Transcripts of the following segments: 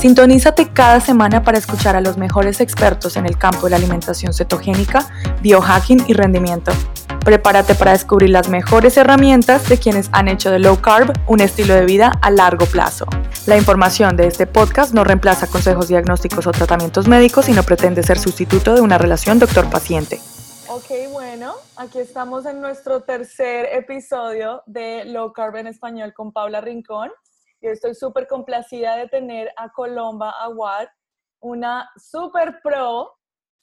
Sintonízate cada semana para escuchar a los mejores expertos en el campo de la alimentación cetogénica, biohacking y rendimiento. Prepárate para descubrir las mejores herramientas de quienes han hecho de low carb un estilo de vida a largo plazo. La información de este podcast no reemplaza consejos diagnósticos o tratamientos médicos y no pretende ser sustituto de una relación doctor-paciente. Ok, bueno, aquí estamos en nuestro tercer episodio de Low Carb en Español con Paula Rincón. Y estoy súper complacida de tener a Colomba Aguad, una super pro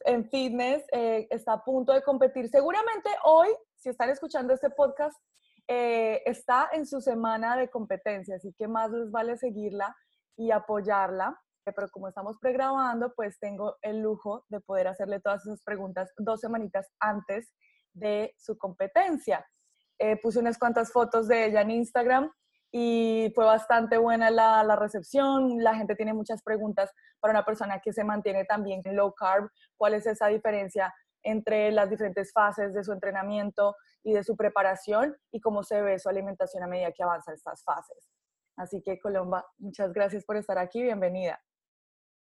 en fitness, eh, está a punto de competir. Seguramente hoy, si están escuchando este podcast, eh, está en su semana de competencia, así que más les vale seguirla y apoyarla. Eh, pero como estamos pregrabando, pues tengo el lujo de poder hacerle todas esas preguntas dos semanitas antes de su competencia. puse unas cuantas fotos de ella en Instagram y fue bastante buena la, recepción. La gente tiene muchas preguntas para una persona que se mantiene también low carb. ¿Cuál es esa diferencia entre las diferentes fases de su entrenamiento y de su preparación y cómo se ve su alimentación a medida que avanza estas fases? Así que Colomba, muchas gracias por estar aquí. Bienvenida.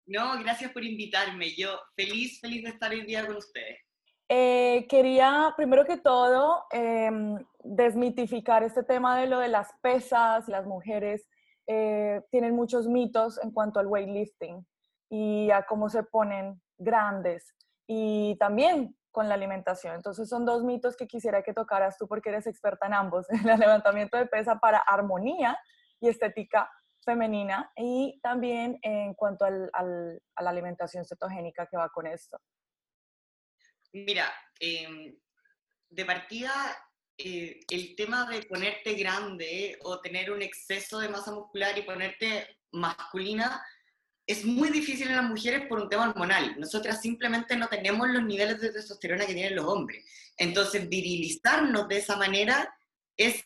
No, gracias por invitarme. Yo feliz, feliz de estar hoy día con ustedes. Eh, quería, primero que todo, em, desmitificar este tema de lo de las pesas. Las mujeres eh, tienen muchos mitos en cuanto al weightlifting y a cómo se ponen grandes y también con la alimentación. Entonces son dos mitos que quisiera que tocaras tú porque eres experta en ambos, en el levantamiento de pesa para armonía y estética femenina y también en cuanto al, a la alimentación cetogénica que va con esto. Mira, em, de partida, eh, el tema de ponerte grande o tener un exceso de masa muscular y ponerte masculina es muy difícil en las mujeres por un tema hormonal. Nosotras simplemente no tenemos los niveles de testosterona que tienen los hombres. Entonces, virilizarnos de esa manera es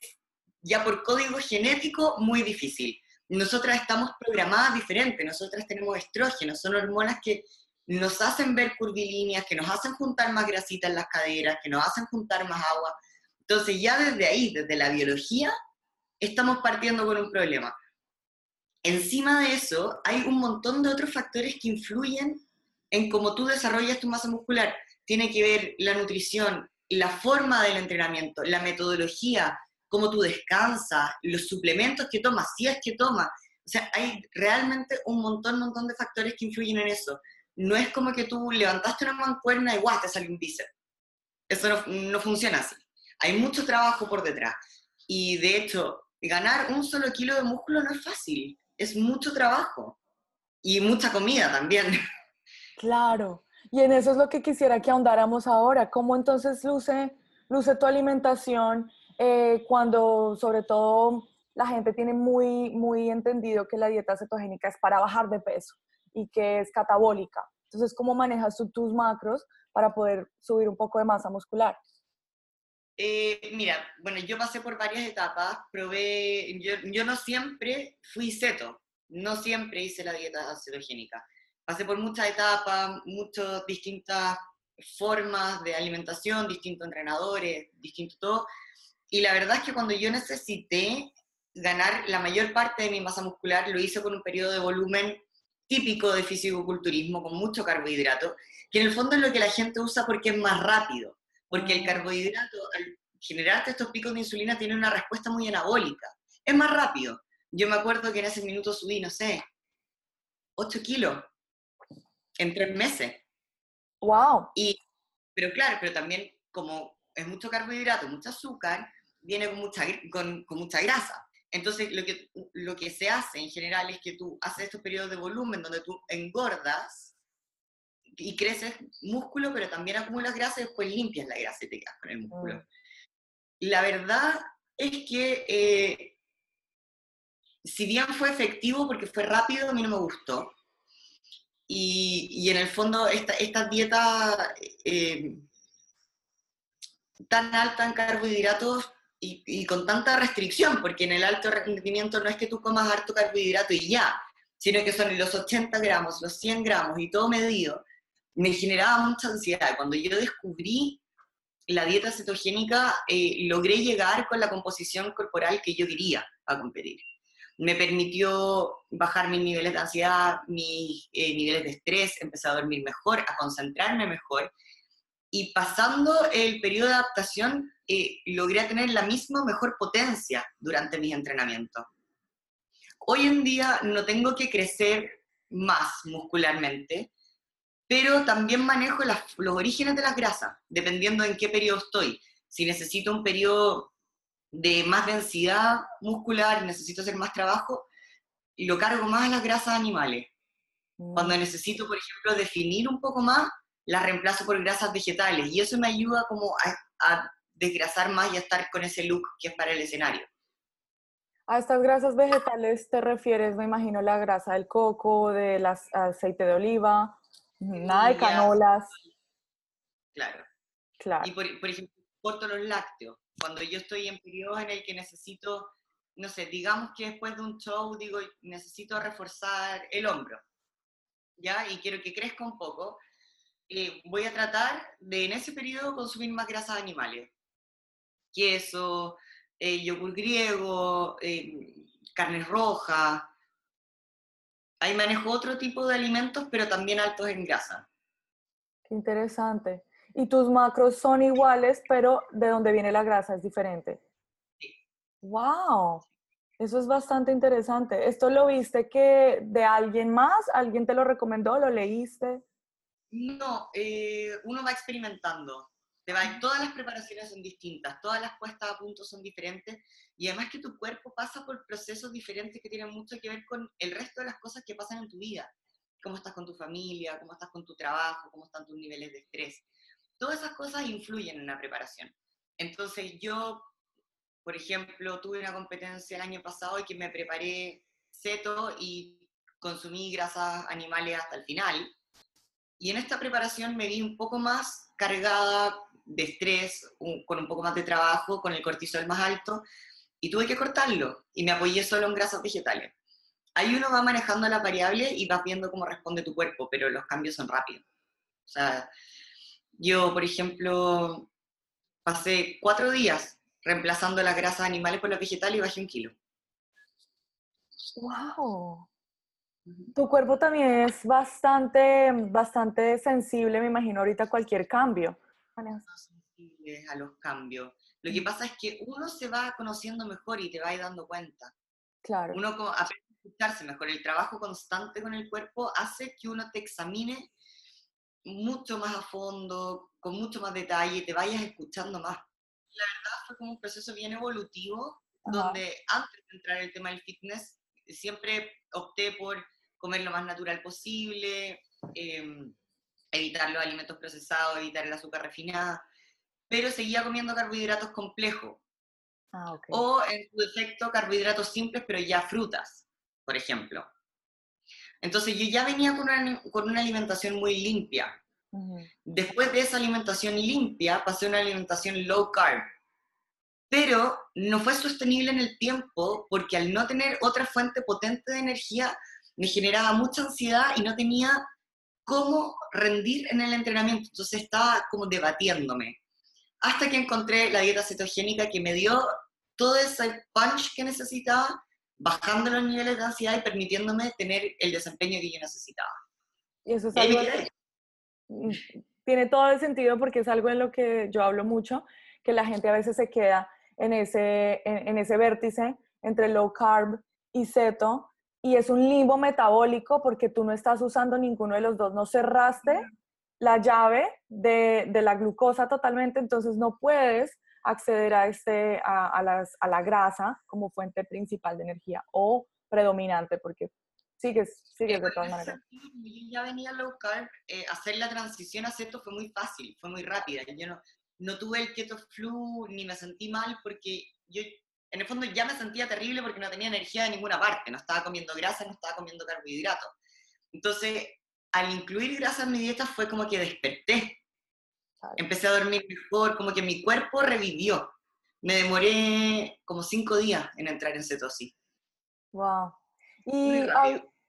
ya por código genético muy difícil. Nosotras estamos programadas diferente, nosotras tenemos estrógenos, son hormonas que nos hacen ver curvilíneas, que nos hacen juntar más grasita en las caderas, que nos hacen juntar más agua. Entonces ya desde ahí, desde la biología, estamos partiendo con un problema. Encima de eso, hay un montón de otros factores que influyen en cómo tú desarrollas tu masa muscular. Tiene que ver la nutrición, la forma del entrenamiento, la metodología, cómo tú descansas, los suplementos que tomas, si es que tomas. O sea, hay realmente un montón, montón de factores que influyen en eso no es como que tú levantaste una mancuerna y guau, te sale un bíceps. Eso no, no funciona así. Hay mucho trabajo por detrás. Y de hecho, ganar un solo kilo de músculo no es fácil. Es mucho trabajo. Y mucha comida también. Claro. Y en eso es lo que quisiera que ahondáramos ahora. ¿Cómo entonces luce, luce tu alimentación eh, cuando sobre todo la gente tiene muy, muy entendido que la dieta cetogénica es para bajar de peso? Y que es catabólica. Entonces, ¿cómo manejas tú tus macros para poder subir un poco de masa muscular? Eh, mira, bueno, yo pasé por varias etapas, probé, yo, yo, no siempre fui ceto, no siempre hice la dieta cetogénica. Pasé por muchas etapas, muchas distintas formas de alimentación, distintos entrenadores, distinto todo. Y la verdad es que cuando yo necesité ganar la mayor parte de mi masa muscular, lo hice con un periodo de volumen típico de fisicoculturismo con mucho carbohidrato, que en el fondo es lo que la gente usa porque es más rápido, porque el carbohidrato al generarte estos picos de insulina tiene una respuesta muy anabólica, es más rápido. Yo me acuerdo que en ese minuto subí, no sé, 8 kilos en tres meses. ¡Wow! Y, pero claro, pero también como es mucho carbohidrato, mucho azúcar, viene con mucha, con, con mucha grasa. Entonces, lo que, lo que se hace en general es que tú haces estos periodos de volumen donde tú engordas y creces músculo, pero también acumulas grasa y después limpias la grasa y te quedas con el músculo. Mm. La verdad es que, eh, si bien fue efectivo porque fue rápido, a mí no me gustó. Y, y en el fondo, esta, esta dieta eh, tan alta en carbohidratos y, con tanta restricción, porque en el alto rendimiento no es que tú comas harto carbohidrato y ya, sino que son los 80 gramos, los 100 gramos y todo medido, me generaba mucha ansiedad. Cuando yo descubrí la dieta cetogénica, eh, logré llegar con la composición corporal que yo quería a competir. Me permitió bajar mis niveles de ansiedad, mis eh, niveles de estrés, empecé a dormir mejor, a concentrarme mejor. Y pasando el periodo de adaptación, eh, logré tener la misma mejor potencia durante mis entrenamientos. Hoy en día no tengo que crecer más muscularmente, pero también manejo los orígenes de las grasas, dependiendo en qué periodo estoy. Si necesito un periodo de más densidad muscular, necesito hacer más trabajo, lo cargo más a las grasas animales. Cuando mm. necesito, por ejemplo, definir un poco más, las reemplazo por grasas vegetales, y eso me ayuda como a, a desgrasar más y a estar con ese look que es para el escenario. A estas grasas vegetales te refieres, me imagino, la grasa del coco, del aceite de oliva, Nada de canolas. Claro. claro. Y por, ejemplo, corto los lácteos. Cuando yo estoy en periodos en el que necesito, no sé, digamos que después de un show digo, necesito reforzar el hombro, ¿ya? Y quiero que crezca un poco, eh, voy a tratar de en ese periodo consumir más grasas animales. Queso, eh, yogur griego, eh, carnes rojas, Ahí manejo otro tipo de alimentos, pero también altos en grasa. Qué interesante. Y tus macros son iguales, pero de dónde viene la grasa es diferente. Sí. ¡Wow! Eso es bastante interesante. ¿Esto lo viste que de alguien más? ¿Alguien te lo recomendó? ¿Lo leíste? No, eh, uno va experimentando todas las preparaciones son distintas, todas las puestas a punto son diferentes y además que tu cuerpo pasa por procesos diferentes que tienen mucho que ver con el resto de las cosas que pasan en tu vida. Cómo estás con tu familia, cómo estás con tu trabajo, cómo están tus niveles de estrés. Todas esas cosas influyen en la preparación. Entonces yo, por ejemplo, tuve una competencia el año pasado y que me preparé seto y consumí grasas animales hasta el final. Y en esta preparación me vi un poco más cargada de estrés, con un poco más de trabajo, con el cortisol más alto, y tuve que cortarlo, y me apoyé solo en grasas vegetales. Ahí uno va manejando la variable y vas viendo cómo responde tu cuerpo, pero los cambios son rápidos. O sea, yo, por ejemplo, pasé cuatro días reemplazando las grasas animales por las vegetales y bajé un kilo. ¡Wow! Tu cuerpo también es bastante, bastante sensible, me imagino, ahorita a cualquier cambio sensibles a los cambios. Lo que pasa es que uno se va conociendo mejor y te va dando cuenta. Claro. Uno aprende a escucharse mejor. El trabajo constante con el cuerpo hace que uno te examine mucho más a fondo, con mucho más detalle, y te vayas escuchando más. La verdad fue como un proceso bien evolutivo, donde antes de entrar en el tema del fitness, siempre opté por comer lo más natural posible, eh, evitar los alimentos procesados, evitar el azúcar refinada, pero seguía comiendo carbohidratos complejos. Ah, o en su defecto carbohidratos simples, pero ya frutas, por ejemplo. Entonces yo ya venía con una, con una alimentación muy limpia. Después de esa alimentación limpia, pasé a una alimentación low carb. Pero no fue sostenible en el tiempo porque al no tener otra fuente potente de energía, me generaba mucha ansiedad y no tenía cómo rendir en el entrenamiento. Entonces estaba como debatiéndome. Hasta que encontré la dieta cetogénica que me dio todo ese punch que necesitaba, bajando los niveles de ansiedad y permitiéndome tener el desempeño que yo necesitaba. Y eso es algo mm, tiene todo el sentido porque es algo en lo que yo hablo mucho, que la gente a veces se queda en ese, en ese vértice entre low carb y ceto, y es un limbo metabólico porque tú no estás usando ninguno de los dos, no cerraste la llave de, de la glucosa totalmente, entonces no puedes acceder a, este, a, a, las, a, la grasa como fuente principal de energía o predominante, porque sigues, sigues de todas maneras. Yo ya venía low carb, eh, hacer la transición a ceto fue muy fácil, fue muy rápida. Yo no, no tuve el keto flu ni me sentí mal porque yo en el fondo ya me sentía terrible porque no tenía energía de ninguna parte, no estaba comiendo grasa, no estaba comiendo carbohidratos. Entonces, al incluir grasa en mi dieta fue como que desperté. Empecé a dormir mejor, como que mi cuerpo revivió. Me demoré como cinco días en entrar en cetosis. Wow. ¿Y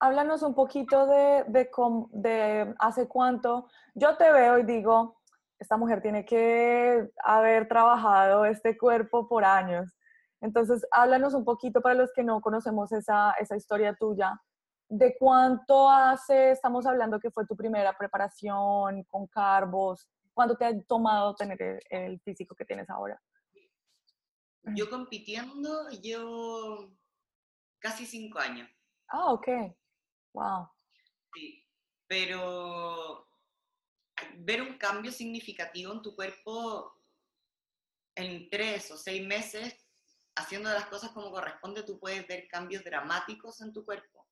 háblanos un poquito de, de, de hace cuánto. Yo te veo y digo, esta mujer tiene que haber trabajado este cuerpo por años. Entonces, háblanos un poquito para los que no conocemos esa, esa historia tuya. ¿De cuánto hace, estamos hablando que fue tu primera preparación con carbos? ¿Cuánto te ha tomado tener el, físico que tienes ahora? Yo compitiendo llevo casi cinco años. Ah, ok. Wow. Sí, pero ver un cambio significativo en tu cuerpo en tres o seis meses, haciendo las cosas como corresponde, tú puedes ver cambios dramáticos en tu cuerpo.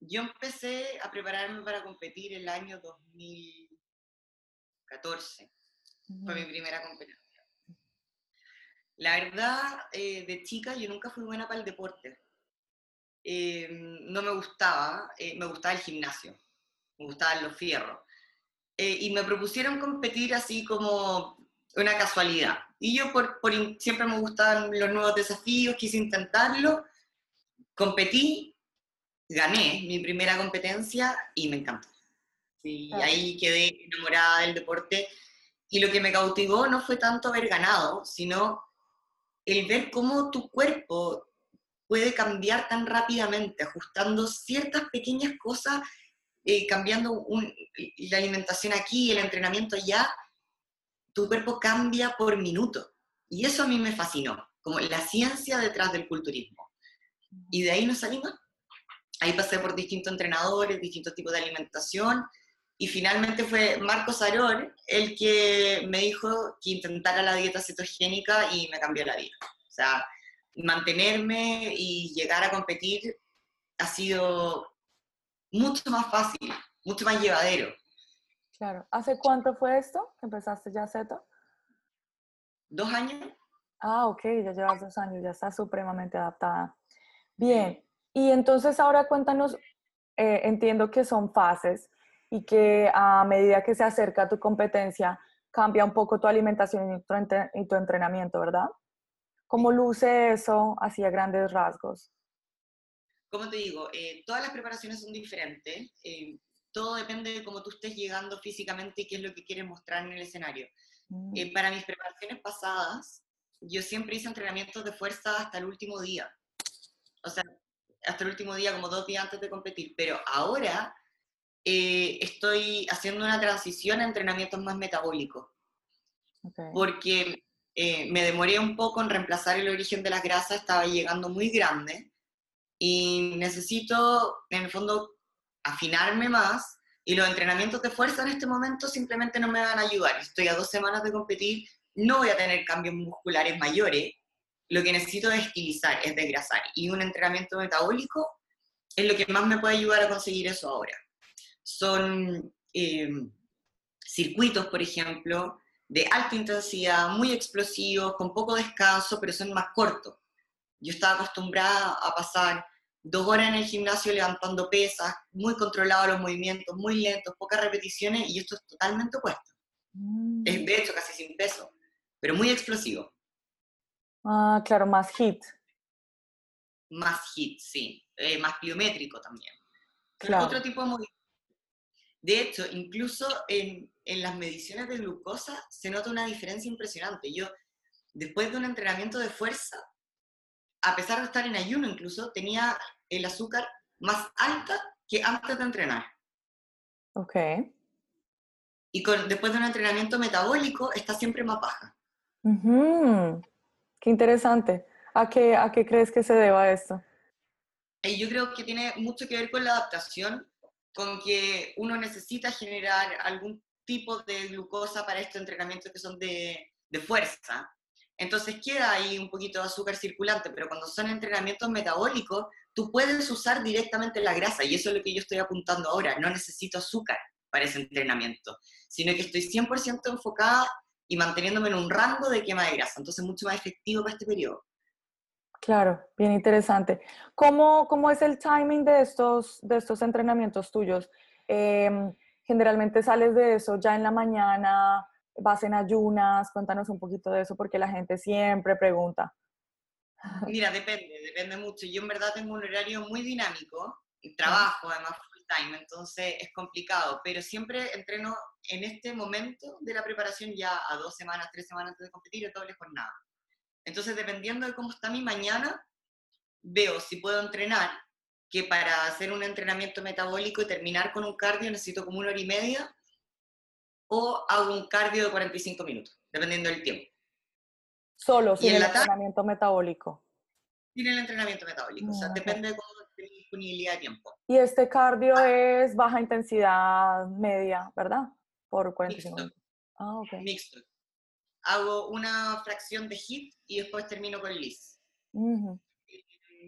Yo empecé a prepararme para competir el año 2014. Fue mi primera competencia. La verdad, eh, de chica yo nunca fui buena para el deporte. Eh, no me gustaba, eh, me gustaba el gimnasio, me gustaban los fierros. Y me propusieron competir así como una casualidad. Y yo por, por, siempre me gustaban los nuevos desafíos, quise intentarlo, competí, gané mi primera competencia y me encantó. Y ahí quedé enamorada del deporte. Y lo que me cautivó no fue tanto haber ganado, sino el ver cómo tu cuerpo puede cambiar tan rápidamente, ajustando ciertas pequeñas cosas, eh, cambiando la alimentación aquí, el entrenamiento allá, tu cuerpo cambia por minuto. Y eso a mí me fascinó, como la ciencia detrás del culturismo. Y de ahí nos salimos. Ahí pasé por distintos entrenadores, distintos tipos de alimentación, y finalmente fue Marcos Arón el que me dijo que intentara la dieta cetogénica y me cambió la vida. O sea, mantenerme y llegar a competir ha sido mucho más fácil, mucho más llevadero. Claro. ¿Hace cuánto fue esto que empezaste ya Ceto? Dos años. Ah, ok, ya llevas dos años, ya estás supremamente adaptada. Bien, y entonces ahora cuéntanos, eh, entiendo que son fases y que a medida que se acerca tu competencia, cambia un poco tu alimentación y tu, entrenamiento, ¿verdad? ¿Cómo luce eso hacia grandes rasgos? Como te digo, eh, todas las preparaciones son diferentes. Eh, todo depende de cómo tú estés llegando físicamente y qué es lo que quieres mostrar en el escenario. Mm. Eh, para mis preparaciones pasadas, yo siempre hice entrenamientos de fuerza hasta el último día. O sea, hasta el último día, como dos días antes de competir. Pero ahora estoy haciendo una transición a entrenamientos más metabólicos. Porque eh, me demoré un poco en reemplazar el origen de las grasas, estaba llegando muy grande y necesito, en el fondo, afinarme más y los entrenamientos de fuerza en este momento simplemente no me van a ayudar. Estoy a dos semanas de competir, no voy a tener cambios musculares mayores, lo que necesito es estilizar, es desgrasar. Y un entrenamiento metabólico es lo que más me puede ayudar a conseguir eso ahora. Son eh, circuitos, por ejemplo, de alta intensidad, muy explosivos, con poco descanso, pero son más cortos. Yo estaba acostumbrada a pasar dos horas en el gimnasio levantando pesas, muy controlados los movimientos, muy lentos, pocas repeticiones, y esto es totalmente opuesto. Mm. Es de hecho casi sin peso, pero muy explosivo. Ah, claro, más hit. Más hit, sí. Eh, más pliométrico también. Claro. Otro tipo de movimiento de hecho, incluso en, las mediciones de glucosa se nota una diferencia impresionante. Yo, después de un entrenamiento de fuerza, a pesar de estar en ayuno incluso, tenía el azúcar más alta que antes de entrenar. Ok. Y después de un entrenamiento metabólico está siempre más baja. Qué interesante. ¿A qué, ¿A qué crees que se deba esto? Y yo creo que tiene mucho que ver con la adaptación con que uno necesita generar algún tipo de glucosa para estos entrenamientos que son de, de fuerza. Entonces queda ahí un poquito de azúcar circulante, pero cuando son entrenamientos metabólicos, tú puedes usar directamente la grasa, y eso es lo que yo estoy apuntando ahora. No necesito azúcar para ese entrenamiento, sino que estoy 100% enfocada y manteniéndome en un rango de quema de grasa, entonces mucho más efectivo para este periodo. Claro, bien interesante. ¿Cómo, cómo es el timing de estos, de estos entrenamientos tuyos? Em, generalmente sales de eso ya en la mañana, vas en ayunas, cuéntanos un poquito de eso porque la gente siempre pregunta. Mira, depende, depende mucho. Yo en verdad tengo un horario muy dinámico. trabajo, además full time, entonces es complicado, pero siempre entreno en este momento de la preparación ya a dos semanas, tres semanas antes de competir, a doble jornada. Entonces, dependiendo de cómo está mi mañana, veo si puedo entrenar, que para hacer un entrenamiento metabólico y terminar con un cardio necesito como una hora y media, o hago un cardio de 45 minutos, dependiendo del tiempo. Solo sin el entrenamiento metabólico. Sin el entrenamiento metabólico, o sea, ah, depende de cómo tenga disponibilidad de tiempo. Y este cardio ah. es baja intensidad media, ¿verdad? Por 45 minutos. Ah, ok. Mixto. Hago una fracción de HIIT y después termino con LIS.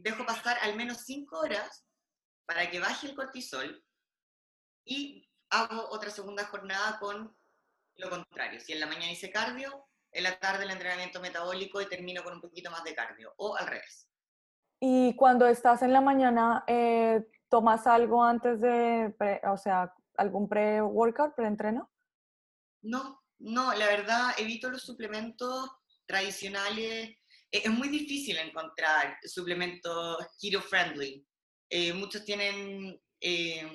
Dejo pasar al menos 5 horas para que baje el cortisol y hago otra segunda jornada con lo contrario. Si en la mañana hice cardio, en la tarde el entrenamiento metabólico y termino con un poquito más de cardio, o al revés. Y cuando estás en la mañana, eh, ¿tomas algo antes de, o sea, algún pre-workout, pre-entreno? No, no, la verdad evito los suplementos tradicionales. E, es muy difícil encontrar suplementos keto-friendly. Eh, muchos tienen eh,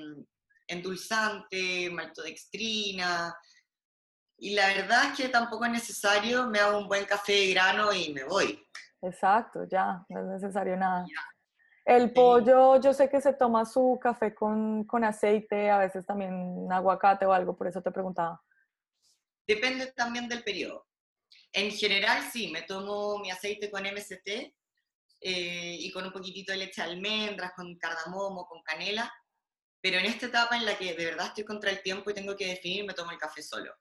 endulzante, maltodextrina, y la verdad es que tampoco es necesario, me hago un buen café de grano y me voy. Exacto, ya, no es necesario nada. El pollo, yo sé que se toma su café con, con, aceite, a veces también aguacate o algo, por eso te preguntaba. Depende también del periodo. En general, sí, me tomo mi aceite con MST eh, y con un poquitito de leche de almendras, con cardamomo, con canela, pero en esta etapa en la que de verdad estoy contra el tiempo y tengo que definir, me tomo el café solo.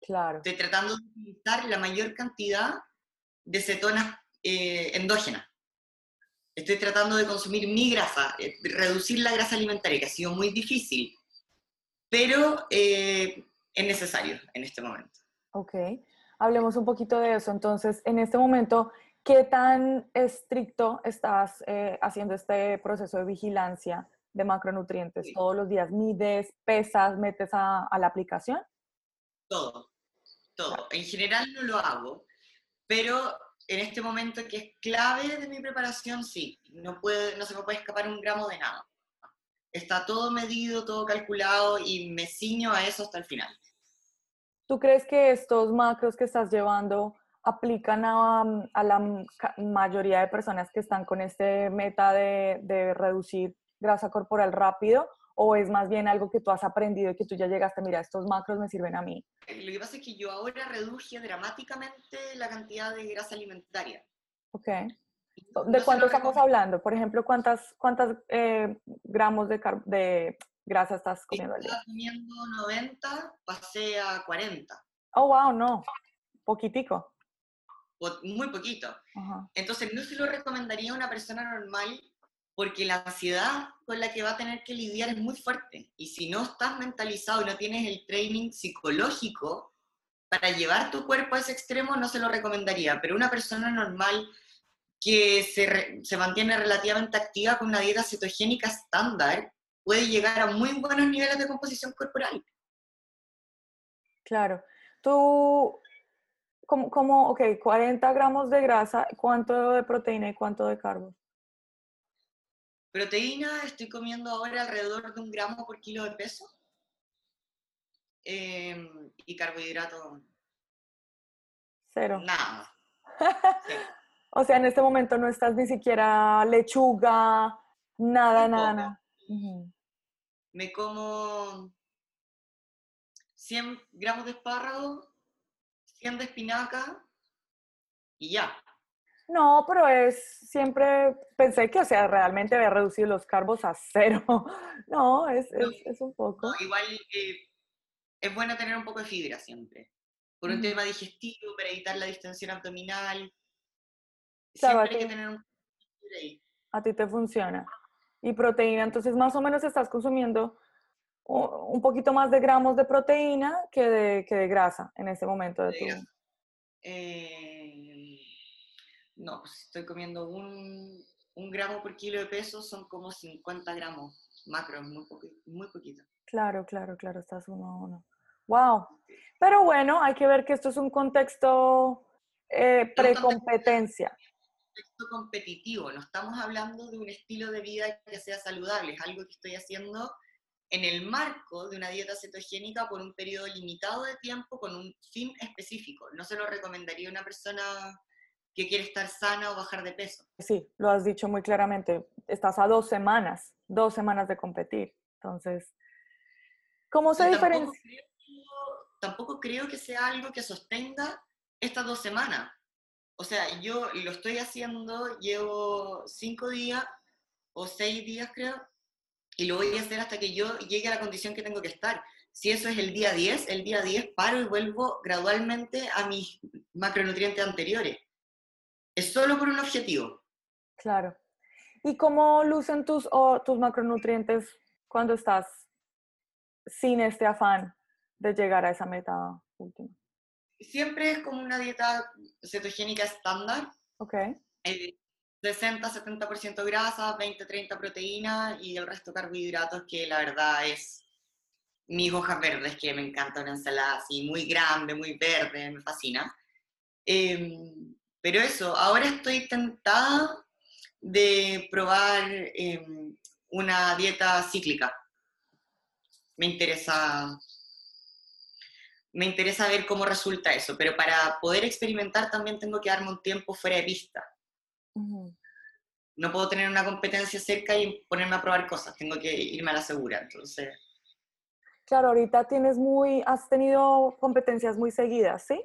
Claro. Estoy tratando de utilizar la mayor cantidad de cetonas eh, endógenas. Estoy tratando de consumir mi grasa, eh, reducir la grasa alimentaria, que ha sido muy difícil, pero eh, es necesario en este momento. Ok, hablemos un poquito de eso. Entonces, en este momento, ¿qué tan estricto estás haciendo este proceso de vigilancia de macronutrientes? ¿Todos los días mides, pesas, metes a la aplicación? Todo, todo. En general no lo hago, pero en este momento que es clave de mi preparación, sí, no, puede, no se me puede escapar un gramo de nada. Está todo medido, todo calculado y me ciño a eso hasta el final. ¿Tú crees que estos macros que estás llevando aplican a, a la mayoría de personas que están con este meta de, de reducir grasa corporal rápido? ¿O es más bien algo que tú has aprendido y que tú ya llegaste, mira, estos macros me sirven a mí? Lo que pasa es que yo ahora reduje dramáticamente la cantidad de grasa alimentaria. Ok. ¿De cuánto estamos hablando? Por ejemplo, ¿cuántas, cuántas eh, gramos de, de, grasa estás comiendo al día? Estaba comiendo 90, pasé a 40. Oh, wow, no. Poquitico. Muy poquito. Entonces, no se lo recomendaría a una persona normal porque la ansiedad con la que va a tener que lidiar es muy fuerte. Y si no estás mentalizado y no tienes el training psicológico para llevar tu cuerpo a ese extremo, no se lo recomendaría. Pero una persona normal que se, se mantiene relativamente activa con una dieta cetogénica estándar puede llegar a muy buenos niveles de composición corporal. Claro. Tú, como, como ok, 40 gramos de grasa, ¿cuánto de proteína y cuánto de carbo? Proteína, estoy comiendo ahora alrededor de un gramo por kilo de peso. Em, y carbohidrato. Cero. Nada. o sea, en este momento no estás ni siquiera lechuga, nada, nada. Me como 100 gramos de espárrago, 100 de espinaca y ya. No, pero es siempre, pensé que, o sea, realmente había reducido los carbos a cero. No, es, es, un poco. igual eh, es bueno tener un poco de fibra siempre, por un tema digestivo, para evitar la distensión abdominal. siempre hay que tener un poco de fibra ahí. A ti te funciona. Y proteína, entonces más o menos estás consumiendo un poquito más de gramos de proteína que de, que de grasa en este momento de, tu... Eh, no, pues estoy comiendo un, gramo por kilo de peso, son como 50 gramos macro, muy, muy poquito. Claro, claro, claro, estás uno a uno. ¡Wow! Pero bueno, hay que ver que esto es un contexto eh, precompetencia. contexto competitivo, no estamos hablando de un estilo de vida que sea saludable, es algo que estoy haciendo en el marco de una dieta cetogénica por un periodo limitado de tiempo con un fin específico. No se lo recomendaría a una persona que quiere estar sana o bajar de peso. Sí, lo has dicho muy claramente. Estás a dos semanas, dos semanas de competir. Entonces, ¿cómo se diferencia? Tampoco creo que sea algo que sostenga estas dos semanas. O sea, yo lo estoy haciendo, llevo cinco días o seis días creo, y lo voy a hacer hasta que yo llegue a la condición que tengo que estar. Si eso es el día 10, el día 10 paro y vuelvo gradualmente a mis macronutrientes anteriores. Es solo por un objetivo. Claro. ¿Y cómo lucen tus, tus macronutrientes cuando estás sin este afán de llegar a esa meta última? Siempre es como una dieta cetogénica estándar. Ok. 60-70% grasa, 20-30 proteína y el resto carbohidratos, que la verdad es mis hojas verdes, que me encanta una ensalada así, muy grande, muy verde, me fascina. Em, pero eso, ahora estoy tentada de probar em, una dieta cíclica. Me interesa, me interesa ver cómo resulta eso, pero para poder experimentar también tengo que darme un tiempo fuera de pista no puedo tener una competencia cerca y ponerme a probar cosas, tengo que irme a la segura, entonces... Claro, ahorita tienes muy, has tenido competencias muy seguidas, ¿sí?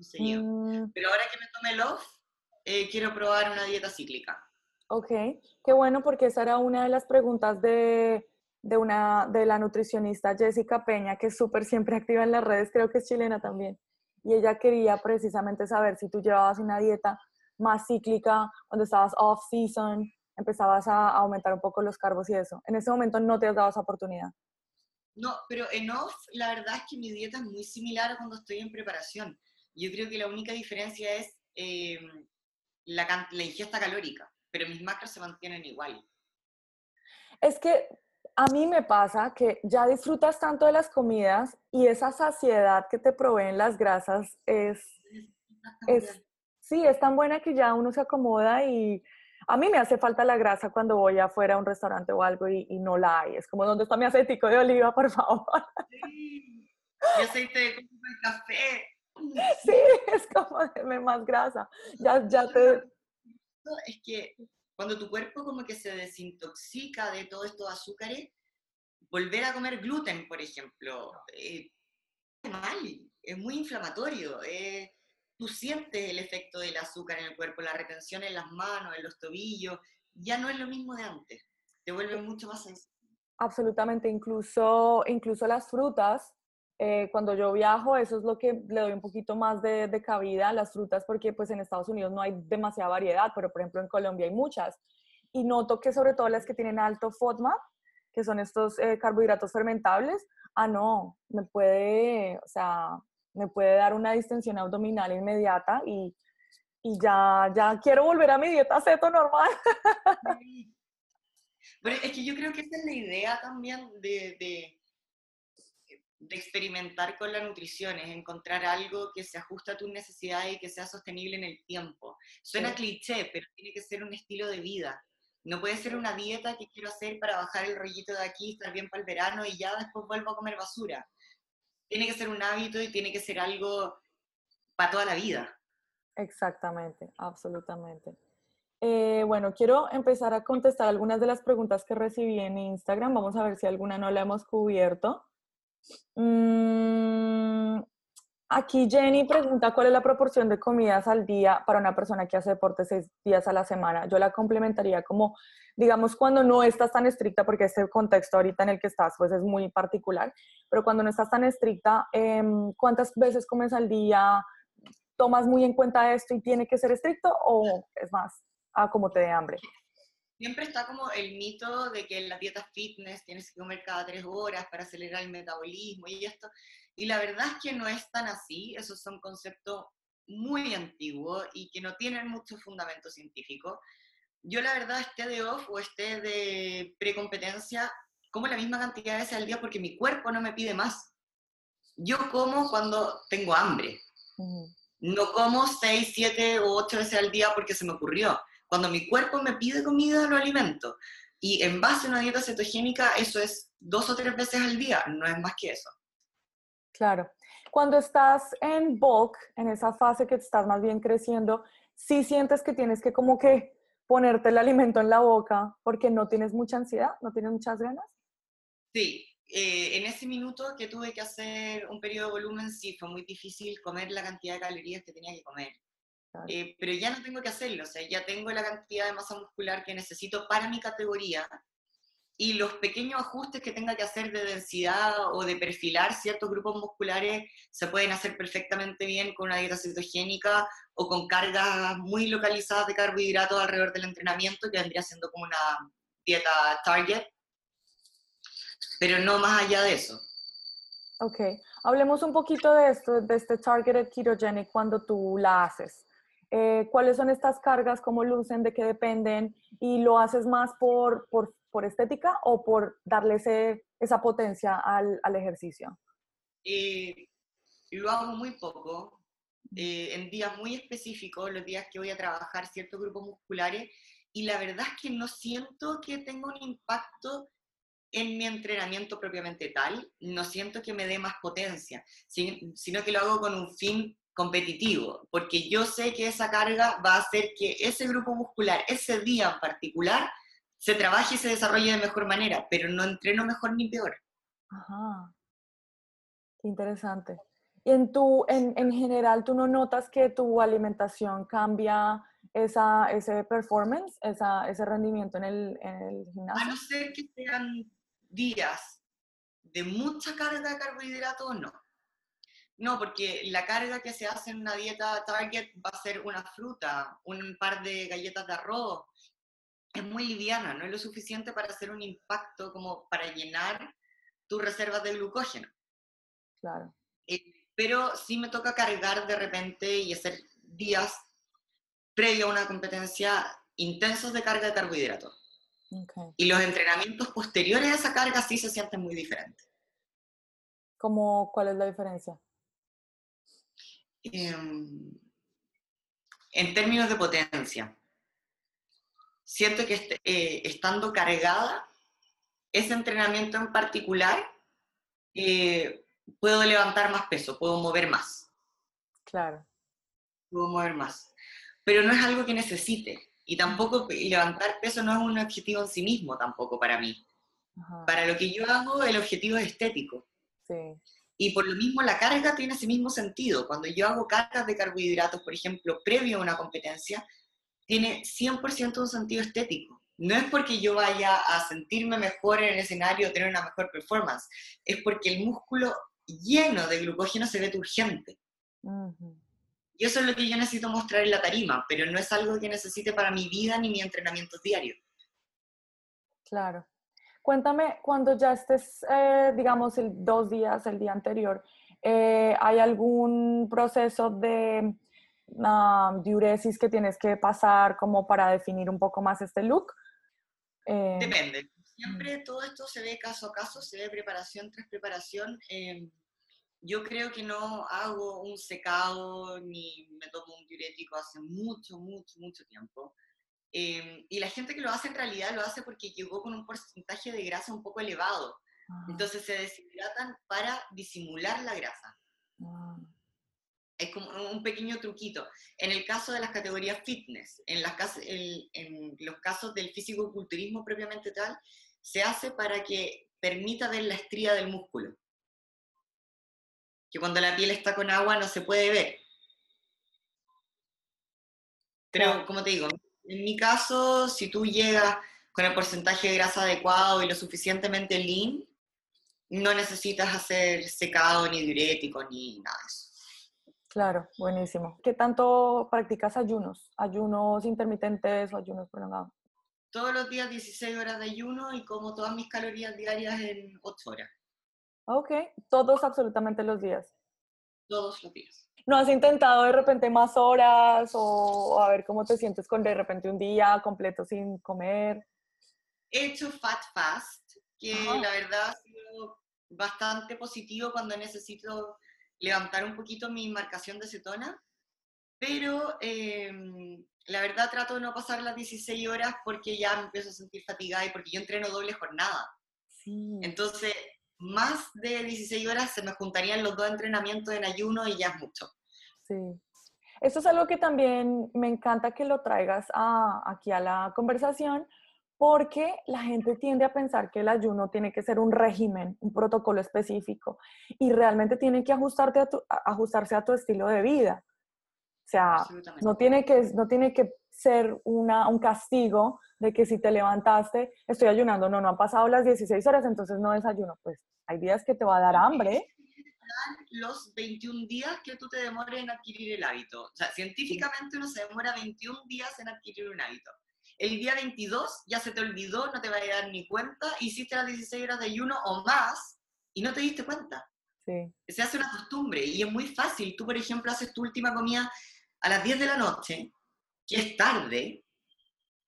Sí, mm. Pero ahora que me tomé el off, eh, quiero probar una dieta cíclica. Ok, qué bueno porque esa era una de las preguntas de, de, una, de la nutricionista Jessica Peña, que es súper siempre activa en las redes, creo que es chilena también. Y ella quería precisamente saber si tú llevabas una dieta más cíclica, cuando estabas off-season, empezabas a aumentar un poco los carbos y eso. En ese momento no te has dado esa oportunidad. No, pero en off, la verdad es que mi dieta es muy similar a cuando estoy en preparación. Yo creo que la única diferencia es eh, la, la ingesta calórica, pero mis macros se mantienen igual. Es que a mí me pasa que ya disfrutas tanto de las comidas y esa saciedad que te proveen las grasas es, es, sí, es tan buena que ya uno se acomoda y a mí me hace falta la grasa cuando voy afuera a un restaurante o algo y, no la hay. Es como, ¿dónde está mi aceitico de oliva, por favor? Sí, mi aceite de café. Sí, es como, deme más grasa. Ya, ya te... Es que cuando tu cuerpo como que se desintoxica de todos estos azúcares, volver a comer gluten, por ejemplo, eh, es mal, es muy inflamatorio. Eh, tú sientes el efecto del azúcar en el cuerpo, la retención en las manos, en los tobillos, ya no es lo mismo de antes, te vuelve mucho más sensible. Absolutamente, incluso, incluso las frutas, eh, cuando yo viajo, eso es lo que le doy un poquito más de, de, cabida a las frutas, porque pues en Estados Unidos no hay demasiada variedad, pero por ejemplo en Colombia hay muchas. Y noto que sobre todo las que tienen alto FODMAP, que son estos eh, carbohidratos fermentables, ah, no, me puede, o sea, me puede dar una distensión abdominal inmediata y, y ya, ya quiero volver a mi dieta ceto normal. Pero es que yo creo que esa es la idea también de, de, de, experimentar con la nutrición, es encontrar algo que se ajuste a tus necesidades y que sea sostenible en el tiempo. Suena cliché, pero tiene que ser un estilo de vida. No puede ser una dieta que quiero hacer para bajar el rollito de aquí, estar bien para el verano y ya después vuelvo a comer basura tiene que ser un hábito y tiene que ser algo para toda la vida. Exactamente, absolutamente. Eh, bueno, quiero empezar a contestar algunas de las preguntas que recibí en Instagram. Vamos a ver si alguna no la hemos cubierto. Mm, aquí Jenny pregunta cuál es la proporción de comidas al día para una persona que hace deporte seis días a la semana. Yo la complementaría como digamos, cuando no estás tan estricta, porque este contexto ahorita en el que estás, pues es muy particular, pero cuando no estás tan estricta, em, ¿cuántas veces comes al día? ¿Tomas muy en cuenta esto y tiene que ser estricto o es más a como te dé hambre? Siempre está como el mito de que en la dieta fitness tienes que comer cada tres horas para acelerar el metabolismo y esto. Y la verdad es que no es tan así, esos son conceptos muy antiguos y que no tienen mucho fundamento científico yo la verdad esté de off o esté de precompetencia, como la misma cantidad de veces al día porque mi cuerpo no me pide más. Yo como cuando tengo hambre. No como 6, 7 o 8 veces al día porque se me ocurrió. Cuando mi cuerpo me pide comida, lo alimento. Y en base a una dieta cetogénica, eso es dos o tres veces al día, no es más que eso. Claro. Cuando estás en bulk, en esa fase que estás más bien creciendo, sí sientes que tienes que como que ponerte el alimento en la boca porque no tienes mucha ansiedad, no tienes muchas ganas. Sí, eh, en ese minuto que tuve que hacer un periodo de volumen, sí, fue muy difícil comer la cantidad de calorías que tenía que comer. Eh, pero ya no tengo que hacerlo, o sea, ya tengo la cantidad de masa muscular que necesito para mi categoría y los pequeños ajustes que tenga que hacer de densidad o de perfilar ciertos grupos musculares se pueden hacer perfectamente bien con una dieta cetogénica o con cargas muy localizadas de carbohidratos alrededor del entrenamiento, que vendría siendo como una dieta target, pero no más allá de eso. Ok, hablemos un poquito de esto, de este targeted ketogenic cuando tú la haces. Eh, ¿Cuáles son estas cargas? ¿Cómo lucen? ¿De qué dependen? ¿Y lo haces más por, por, por estética o por darle esa potencia al, al ejercicio? Eh, lo hago muy poco, eh, en días muy específicos, los días que voy a trabajar ciertos grupos musculares, y la verdad es que no siento que tenga un impacto en mi entrenamiento propiamente tal, no siento que me dé más potencia, sino que lo hago con un fin competitivo, porque yo sé que esa carga va a hacer que ese grupo muscular, ese día en particular, se trabaje y se desarrolle de mejor manera, pero no entreno mejor ni peor. Ajá. Qué interesante. Y en, tu, en, en general, ¿tú no notas que tu alimentación cambia esa, ese performance, esa, ese rendimiento en el, en el gimnasio? A no ser que sean días de mucha carga de carbohidratos, no. No, porque la carga que se hace en una dieta target va a ser una fruta, un par de galletas de arroz. Es muy liviana, no es lo suficiente para hacer un impacto como para llenar tus reservas de glucógeno. Claro. Eh, pero sí me toca cargar de repente y hacer días previo a una competencia intensos de carga de carbohidratos. Y los entrenamientos posteriores a esa carga sí se sienten muy diferentes. ¿Cómo, ¿Cuál es la diferencia? Em, en términos de potencia, siento que eh, estando cargada, ese entrenamiento en particular, eh, puedo levantar más peso, puedo mover más. Claro. Puedo mover más. Pero no es algo que necesite. Y tampoco levantar peso no es un objetivo en sí mismo tampoco para mí. Para lo que yo hago, el objetivo es estético. Sí. Y por lo mismo la carga tiene ese mismo sentido. Cuando yo hago cargas de carbohidratos, por ejemplo, previo a una competencia, tiene 100% un sentido estético. No es porque yo vaya a sentirme mejor en el escenario o tener una mejor performance, es porque el músculo lleno de glucógeno se ve turgente. Y eso es lo que yo necesito mostrar en la tarima, pero no es algo que necesite para mi vida ni mi entrenamiento diario. Claro. Cuéntame, cuando ya estés, eh, digamos, el, dos días, el día anterior, eh, ¿hay algún proceso de uh, diuresis que tienes que pasar como para definir un poco más este look? Eh, Depende. Siempre todo esto se ve caso a caso, se ve preparación tras preparación. Em, yo creo que no hago un secado ni me tomo un diurético hace mucho, mucho, mucho tiempo. Em, y la gente que lo hace en realidad lo hace porque llegó con un porcentaje de grasa un poco elevado. Ah. Entonces se deshidratan para disimular la grasa. Ah. Es como un pequeño truquito. En el caso de las categorías fitness, en, las, en los casos del físico-culturismo propiamente tal, se hace para que permita ver la estría del músculo. Que cuando la piel está con agua no se puede ver. Pero, como te digo, en mi caso, si tú llegas con el porcentaje de grasa adecuado y lo suficientemente lean, no necesitas hacer secado ni diurético ni nada de eso. Claro, buenísimo. ¿Qué tanto practicas ayunos? ¿Ayunos intermitentes o ayunos prolongados? Todos los días 16 horas de ayuno y como todas mis calorías diarias en 8 horas. Ok, todos absolutamente los días. Todos los días. ¿No has intentado de repente más horas o, a ver cómo te sientes con de repente un día completo sin comer? He hecho Fat Fast, que la verdad ha sido bastante positivo cuando necesito levantar un poquito mi marcación de cetona. pero em, la verdad trato de no pasar las 16 horas porque ya me empiezo a sentir fatigada y porque yo entreno doble jornada. Sí. Entonces, más de 16 horas se me juntarían los dos entrenamientos en ayuno y ya es mucho. Sí. Eso es algo que también me encanta que lo traigas aquí a la conversación, porque la gente tiende a pensar que el ayuno tiene que ser un régimen, un protocolo específico, y realmente tiene que ajustarte a ajustarse a tu estilo de vida. O sea, no tiene que, no tiene que ser una, un castigo de que si te levantaste, estoy ayunando, no, no han pasado las 16 horas, entonces no desayuno. Pues hay días que te va a dar hambre. Los 21 días que tú te demores en adquirir el hábito. O sea, científicamente uno se demora 21 días en adquirir un hábito. El día 22 ya se te olvidó, no te va a dar ni cuenta, hiciste las 16 horas de ayuno o más y no te diste cuenta. Sí. Se hace una costumbre y es muy fácil. Tú, por ejemplo, haces tu última comida a las 10 de la noche, que es tarde,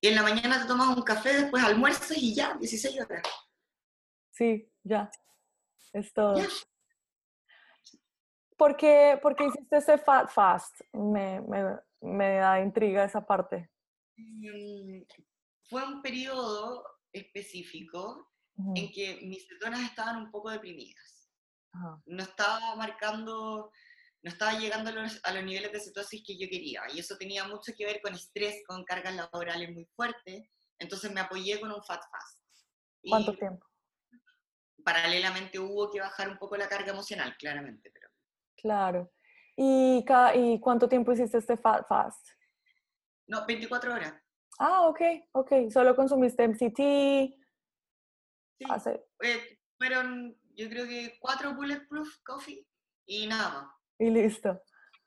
y en la mañana te tomas un café, después almuerzas y ya, 16 horas. Sí, ya. Es todo. ¿Por qué, hiciste ese fat fast? Me, da intriga esa parte. Mm, fue un periodo específico en que mis cetonas estaban un poco deprimidas. No estaba marcando no estaba llegando a los, niveles de cetosis que yo quería. Y eso tenía mucho que ver con estrés, con cargas laborales muy fuertes. Entonces me apoyé con un Fat Fast. ¿Cuánto tiempo? Paralelamente hubo que bajar un poco la carga emocional, claramente. Pero... Claro. ¿Y, ¿Y cuánto tiempo hiciste este Fat Fast? No, 24 horas. Ah, ok, ok. ¿Solo consumiste MCT? Sí. Eh, fueron, yo creo que cuatro Bulletproof Coffee y nada más. Y listo,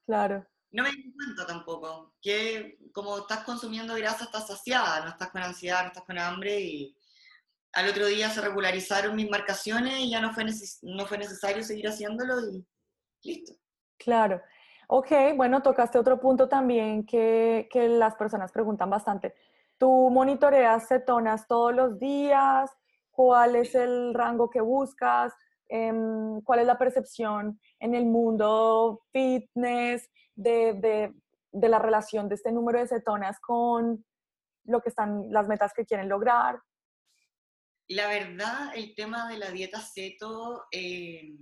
claro. No me di cuenta tampoco, que como estás consumiendo grasa estás saciada, no estás con ansiedad, no estás con hambre y al otro día se regularizaron mis marcaciones y ya no fue, no fue necesario seguir haciéndolo y listo. Claro. Ok, bueno, tocaste otro punto también que, que las personas preguntan bastante. ¿Tú monitoreas cetonas todos los días? ¿Cuál es el rango que buscas? Em, cuál es la percepción en el mundo fitness de, la relación de este número de cetonas con lo que están, las metas que quieren lograr. La verdad, el tema de la dieta ceto eh,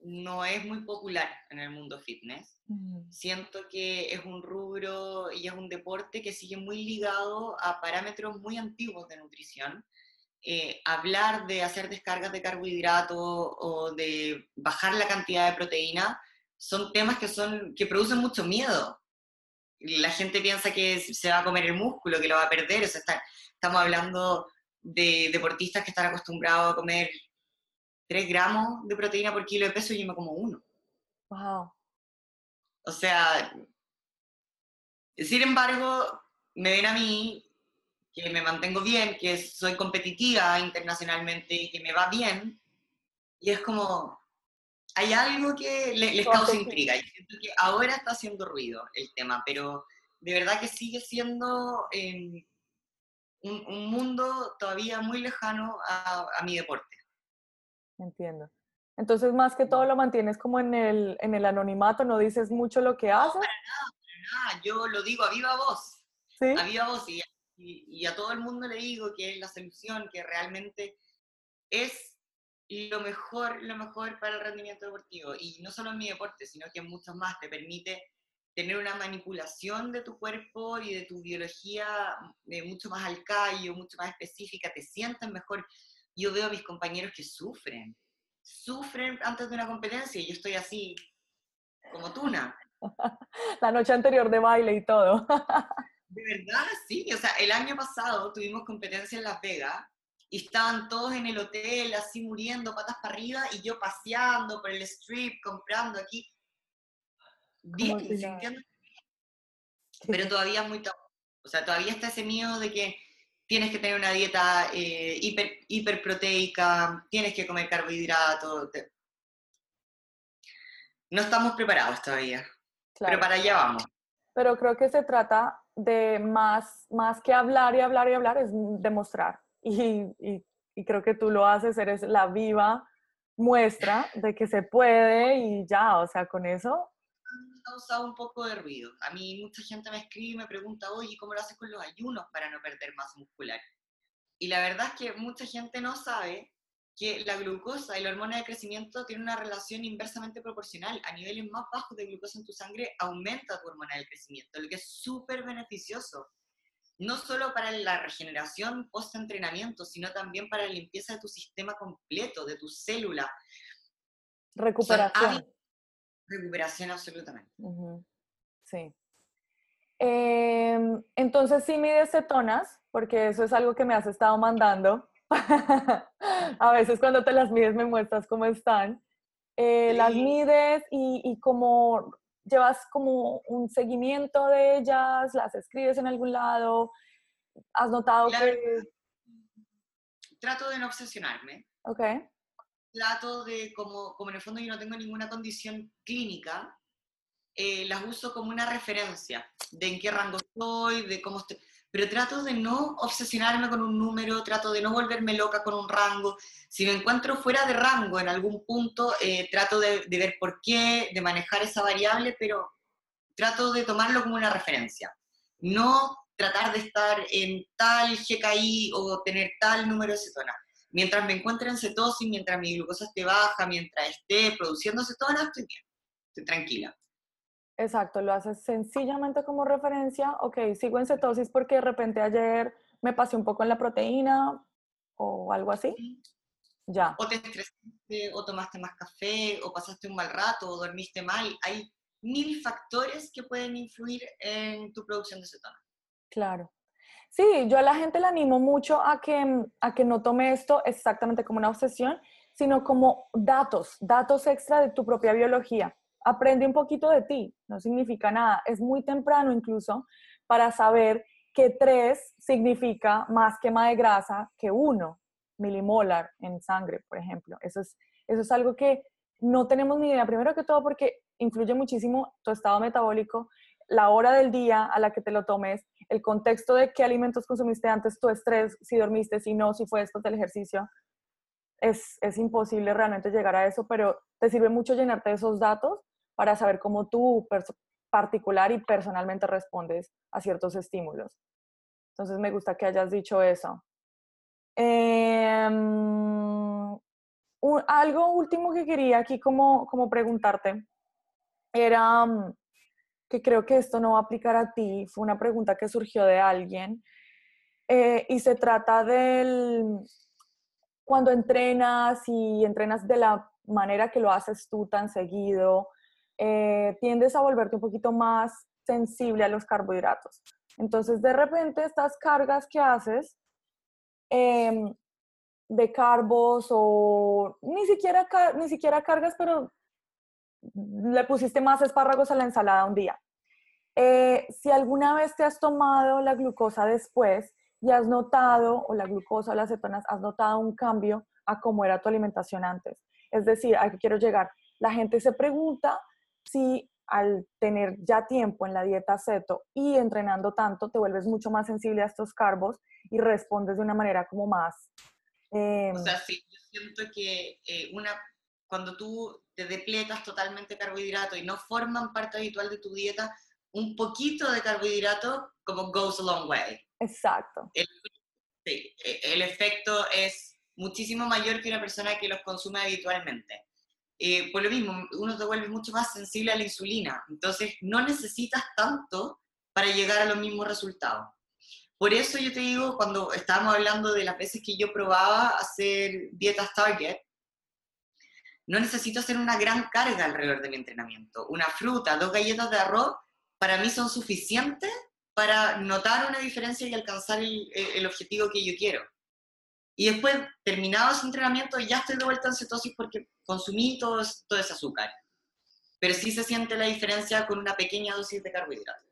no es muy popular en el mundo fitness. Siento que es un rubro y es un deporte que sigue muy ligado a parámetros muy antiguos de nutrición eh, hablar de hacer descargas de carbohidratos o de bajar la cantidad de proteína son temas que, son, que producen mucho miedo. La gente piensa que se va a comer el músculo, que lo va a perder. O sea, estamos hablando de deportistas que están acostumbrados a comer 3 gramos de proteína por kilo de peso y yo me como uno. Wow. O sea, sin embargo, me ven a mí que me mantengo bien, que soy competitiva internacionalmente y que me va bien. Y es como, hay algo que les causa intriga. Y siento que ahora está haciendo ruido el tema, pero de verdad que sigue siendo em, un, mundo todavía muy lejano a, mi deporte. Entiendo. Entonces, más que todo lo mantienes como en el, en el anonimato, no dices mucho lo que haces. No, para nada, para nada. Yo lo digo a viva voz. ¿Sí? A viva voz. Y y, a todo el mundo le digo que es la solución, que realmente es lo mejor, lo mejor para el rendimiento deportivo. Y no solo en mi deporte, sino que en muchos más. Te permite tener una manipulación de tu cuerpo y de tu biología de mucho más al callo, mucho más específica, te sientes mejor. Yo veo a mis compañeros que sufren, sufren antes de una competencia y yo estoy así, como tuna. La noche anterior de baile y todo. De verdad, sí. O sea, el año pasado tuvimos competencia en Las Vegas y estaban todos en el hotel así muriendo, patas para arriba, y yo paseando por el strip, comprando aquí. Bien, sintiendo. Pero todavía es muy O sea, todavía está ese miedo de que tienes que tener una dieta eh, hiper, hiperproteica, tienes que comer carbohidratos. No estamos preparados todavía. Pero para allá vamos. Pero creo que se trata de más, más que hablar y hablar y hablar, es demostrar. Y, y, creo que tú lo haces, eres la viva muestra de que se puede y ya, o sea, con eso causado un poco de ruido. A mí mucha gente me escribe y me pregunta, oye, ¿cómo lo haces con los ayunos para no perder masa muscular? Y la verdad es que mucha gente no sabe que la glucosa y la hormona de crecimiento tienen una relación inversamente proporcional. A niveles más bajos de glucosa en tu sangre aumenta tu hormona del crecimiento, lo que es súper beneficioso. No solo para la regeneración post-entrenamiento, sino también para la limpieza de tu sistema completo, de tu célula. Recuperación. recuperación, absolutamente. Sí. Em, entonces, sí mides cetonas, porque eso es algo que me has estado mandando. a veces cuando te las mides me muestras cómo están. Eh, las mides y, y como llevas como un seguimiento de ellas, las escribes en algún lado, has notado que... Trato de no obsesionarme. Ok. Trato de, como, como en el fondo yo no tengo ninguna condición clínica, eh, las uso como una referencia de en qué rango estoy, de cómo estoy pero trato de no obsesionarme con un número, trato de no volverme loca con un rango. Si me encuentro fuera de rango en algún punto, eh, trato de, ver por qué, de manejar esa variable, pero trato de tomarlo como una referencia. No tratar de estar en tal GKI o tener tal número de cetona. Mientras me encuentre en cetosis, mientras mi glucosa esté baja, mientras esté produciendo cetona, estoy bien, estoy tranquila. Exacto, lo haces sencillamente como referencia, ok, sigo en cetosis porque de repente ayer me pasé un poco en la proteína o algo así. Ya. O te estresaste, o tomaste más café, o pasaste un mal rato, o dormiste mal. Hay mil factores que pueden influir en tu producción de cetona. Claro. Sí, yo a la gente le animo mucho a que, a que no tome esto exactamente como una obsesión, sino como datos, datos extra de tu propia biología aprende un poquito de ti, no significa nada. Es muy temprano incluso para saber que 3 significa más quema de grasa que 1 milimolar en sangre, por ejemplo. Eso es, eso es algo que no tenemos ni idea, primero que todo porque influye muchísimo tu estado metabólico, la hora del día a la que te lo tomes, el contexto de qué alimentos consumiste antes, tu estrés, si dormiste, si no, si fue esto del ejercicio. Es, es imposible realmente llegar a eso, pero te sirve mucho llenarte de esos datos para saber cómo tú particular y personalmente respondes a ciertos estímulos. Entonces me gusta que hayas dicho eso. Em, algo último que quería aquí como, como preguntarte era mm, que creo que esto no va a aplicar a ti, fue una pregunta que surgió de alguien eh, y se trata del cuando entrenas y entrenas de la manera que lo haces tú tan seguido, eh, tiendes a volverte un poquito más sensible a los carbohidratos. Entonces, de repente, estas cargas que haces em, de carbos o ni siquiera, ni siquiera cargas, pero le pusiste más espárragos a la ensalada un día. Eh, si alguna vez te has tomado la glucosa después y has notado, o la glucosa o las cetonas, has notado un cambio a cómo era tu alimentación antes. Es decir, a qué quiero llegar. La gente se pregunta si al tener ya tiempo en la dieta ceto y entrenando tanto, te vuelves mucho más sensible a estos carbos y respondes de una manera como más... Em, o sea, sí, yo siento que eh, una, cuando tú te depletas totalmente carbohidrato y no forman parte habitual de tu dieta, un poquito de carbohidrato como goes a long way. Exacto. El, sí, e, el efecto es muchísimo mayor que una persona que los consume habitualmente. Eh, por lo mismo, uno te vuelve mucho más sensible a la insulina. Entonces, no necesitas tanto para llegar a los mismos resultados. Por eso yo te digo, cuando estábamos hablando de las veces que yo probaba hacer dietas target, no necesito hacer una gran carga alrededor de mi entrenamiento. Una fruta, dos galletas de arroz, para mí son suficientes para notar una diferencia y alcanzar el, el objetivo que yo quiero. Y después, terminado ese entrenamiento, ya estoy de vuelta en cetosis porque consumí todo, ese azúcar. Pero sí se siente la diferencia con una pequeña dosis de carbohidratos.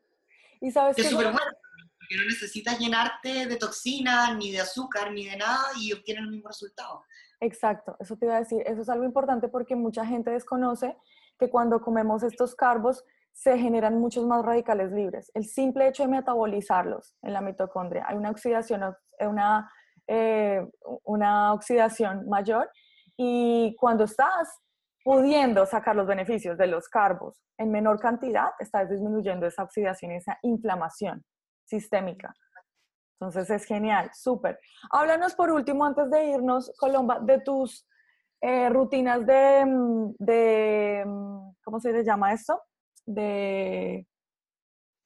Y sabes que es súper bueno, porque no necesitas llenarte de toxinas, ni de azúcar, ni de nada, y obtienes el mismo resultado. Exacto, eso te iba a decir. Eso es algo importante porque mucha gente desconoce que cuando comemos estos carbos se generan muchos más radicales libres. El simple hecho de metabolizarlos en la mitocondria, hay una oxidación, una, eh, una oxidación mayor y cuando estás pudiendo sacar los beneficios de los carbos en menor cantidad, estás disminuyendo esa oxidación y esa inflamación sistémica. Entonces es genial, súper. Háblanos por último, antes de irnos, Colomba, de tus eh, rutinas de, mm, de, mm, ¿cómo se le llama esto? De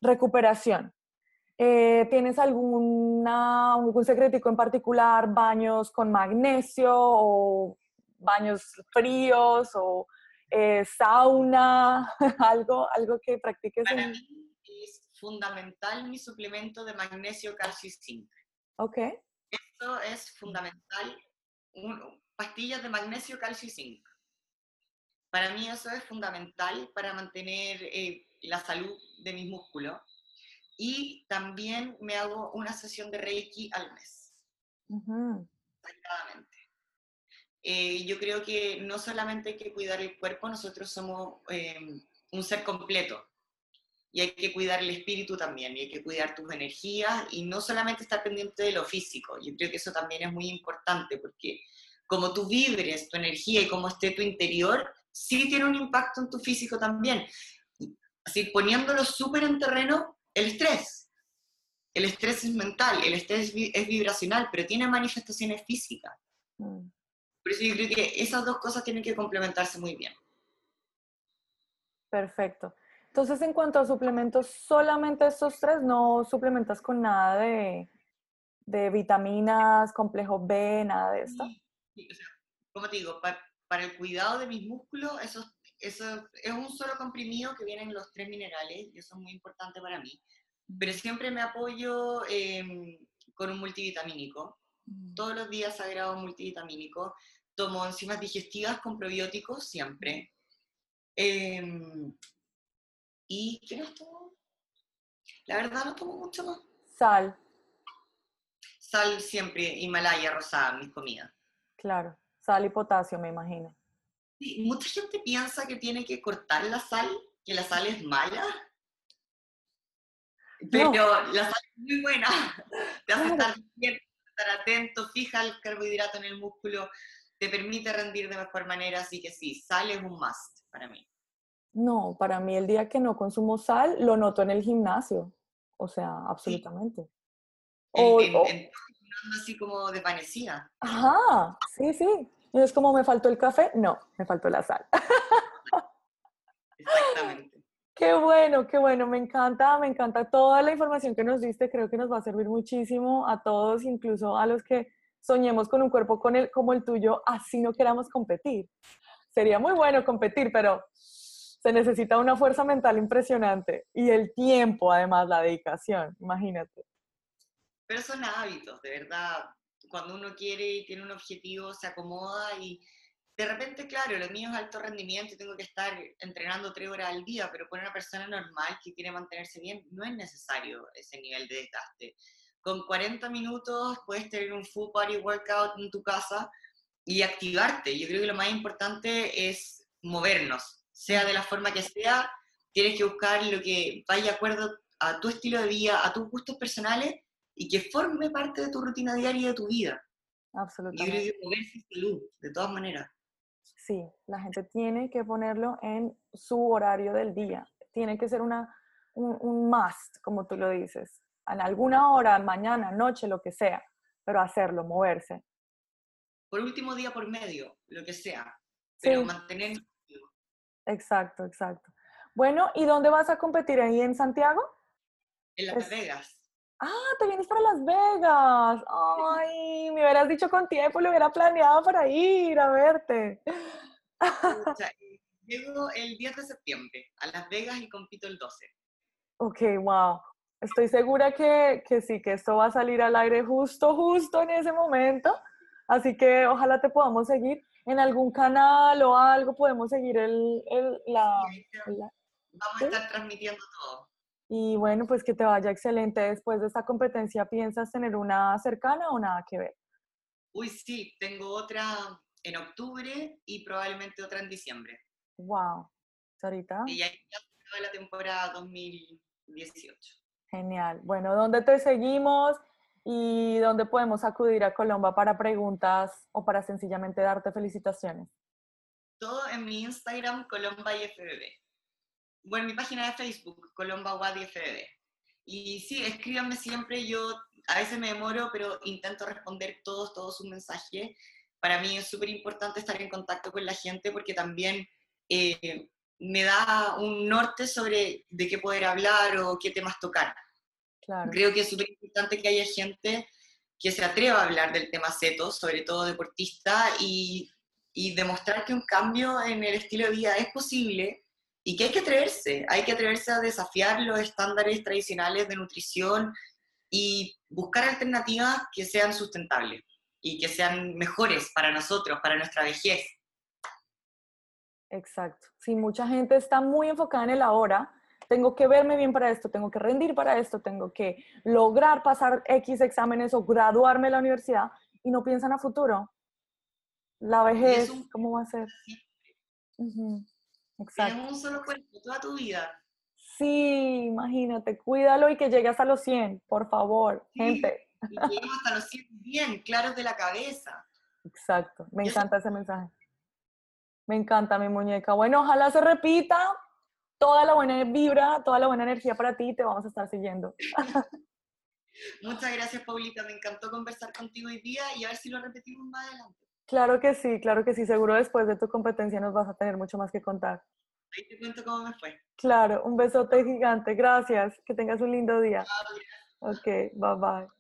recuperación. Eh, ¿Tienes alguna, algún secretico en particular? ¿Baños con magnesio o baños fríos o eh, sauna? ¿Algo, algo que practiques? Para mí es fundamental mi suplemento de magnesio, calcio zinc. Ok. Esto es fundamental. pastillas de magnesio, calcio y zinc. Para mí eso es fundamental para mantener eh, la salud de mis músculos. Y también me hago una sesión de Reiki al mes. Eh, yo creo que no solamente hay que cuidar el cuerpo, nosotros somos eh, un ser completo y hay que cuidar el espíritu también, y hay que cuidar tus energías y no solamente estar pendiente de lo físico. Yo creo que eso también es muy importante porque como tú vibres tu energía y cómo esté tu interior, sí tiene un impacto en tu físico también. Así, poniéndolo súper en terreno, el estrés. El estrés es mental, el estrés es vibracional, pero tiene manifestaciones físicas. Mm. Por eso yo creo que esas dos cosas tienen que complementarse muy bien. Perfecto. Entonces, en cuanto a suplementos, solamente estos tres, no suplementas con nada de, de vitaminas, complejo B, nada de esto. Sí, o sea, como te digo, para, para, el cuidado de mis músculos, eso, eso es un solo comprimido que vienen los tres minerales, y eso es muy importante para mí. Pero siempre me apoyo em, con un multivitamínico. Todos los días sagrado multivitamínico. Tomo enzimas digestivas con probióticos siempre. Eh, ¿Y qué no tomo? La verdad no tomo mucho más. Sal. Sal siempre, Himalaya rosada mis comidas. Claro, sal y potasio me imagino. Sí, mucha gente piensa que tiene que cortar la sal, que la sal es mala. Pero la sal es muy buena. Te hace estar estar atento, fija el carbohidrato en el músculo, te permite rendir de mejor manera, así que sí, sal es un must para mí. No, para mí el día que no consumo sal lo noto en el gimnasio, o sea, absolutamente. O, así como de panecía. Ajá, sí, sí. Y es como me faltó el café, no, me faltó la sal. Exactamente. Qué bueno, qué bueno, me encanta, me encanta toda la información que nos diste, creo que nos va a servir muchísimo a todos, incluso a los que soñemos con un cuerpo con el, como el tuyo, así no queramos competir. Sería muy bueno competir, pero se necesita una fuerza mental impresionante y el tiempo, además, la dedicación, imagínate. Pero son hábitos, de verdad. Cuando uno quiere y tiene un objetivo, se acomoda y de repente, claro, lo mío es alto rendimiento y tengo que estar entrenando tres horas al día, pero con una persona normal que quiere mantenerse bien, no es necesario ese nivel de desgaste. Con 40 minutos puedes tener un full body workout en tu casa y activarte. Yo creo que lo más importante es movernos, sea de la forma que sea, tienes que buscar lo que vaya de acuerdo a tu estilo de vida, a tus gustos personales y que forme parte de tu rutina diaria y de tu vida. Absolutamente. Yo creo que moverse salud, de todas maneras. Sí, la gente tiene que ponerlo en su horario del día. Tiene que ser una, un, un must, como tú lo dices. En alguna hora, mañana, noche, lo que sea, pero hacerlo, moverse. Por último día por medio, lo que sea. Pero mantener Exacto, exacto. Bueno, ¿y dónde vas a competir? ¿Ahí en Santiago? En Las Vegas. Ah, te vienes para Las Vegas. Ay, me hubieras dicho con tiempo, lo hubiera planeado para ir a verte. llego el 10 de septiembre a Las Vegas y compito el 12. Ok, wow. Estoy segura que, que sí, que esto va a salir al aire justo, justo en ese momento. Así que ojalá te podamos seguir en algún canal o algo podemos seguir el, el la, Vamos a estar transmitiendo todo. Y bueno, pues que te vaya excelente. Después de esta competencia, ¿piensas tener una cercana o nada que ver? Uy, sí, tengo otra en octubre y probablemente otra en diciembre. Wow, Sarita. Y ya acaba la temporada 2018. Genial. Bueno, ¿dónde te seguimos? y dónde podemos acudir a Colomba para preguntas o para sencillamente darte felicitaciones. todo en mi Instagram, Colomba y FBB. Bueno, mi página de Facebook, Colomba Wad y FBB. Y sí, escríbanme siempre, yo a veces me demoro, pero intento responder todos, todos sus mensajes. Para mí es súper importante estar en contacto con la gente porque también eh, me da un norte sobre de qué poder hablar o qué temas tocar. Creo que es súper importante que haya gente que se atreva a hablar del tema CETO, sobre todo deportista, y, y demostrar que un cambio en el estilo de vida es posible y que hay que atreverse, hay que atreverse a desafiar los estándares tradicionales de nutrición y buscar alternativas que sean sustentables y que sean mejores para nosotros, para nuestra vejez. Exacto. Sí, mucha gente está muy enfocada en el ahora. Tengo que verme bien para esto, tengo que rendir para esto, tengo que lograr pasar X exámenes o graduarme en la universidad y no piensan a futuro. La vejez, ¿cómo va a ser? Exacto. Tienes un solo cuerpo toda tu vida. Sí, imagínate, cuídalo y que llegue hasta los 100, por favor, gente. Y hasta los 100 bien, claros de la cabeza. Exacto, me encanta ese mensaje. Me encanta mi muñeca. Bueno, ojalá se repita toda la buena vibra, toda la buena energía para ti, te vamos a estar siguiendo. Muchas gracias, Paulita. Me encantó conversar contigo hoy día y a ver si lo repetimos más adelante. Claro que sí, claro que sí. Seguro después de tu competencia nos vas a tener mucho más que contar. Ahí te cuento cómo me fue. Claro, un besote gigante. Gracias. Que tengas un lindo día. Ok, bye bye.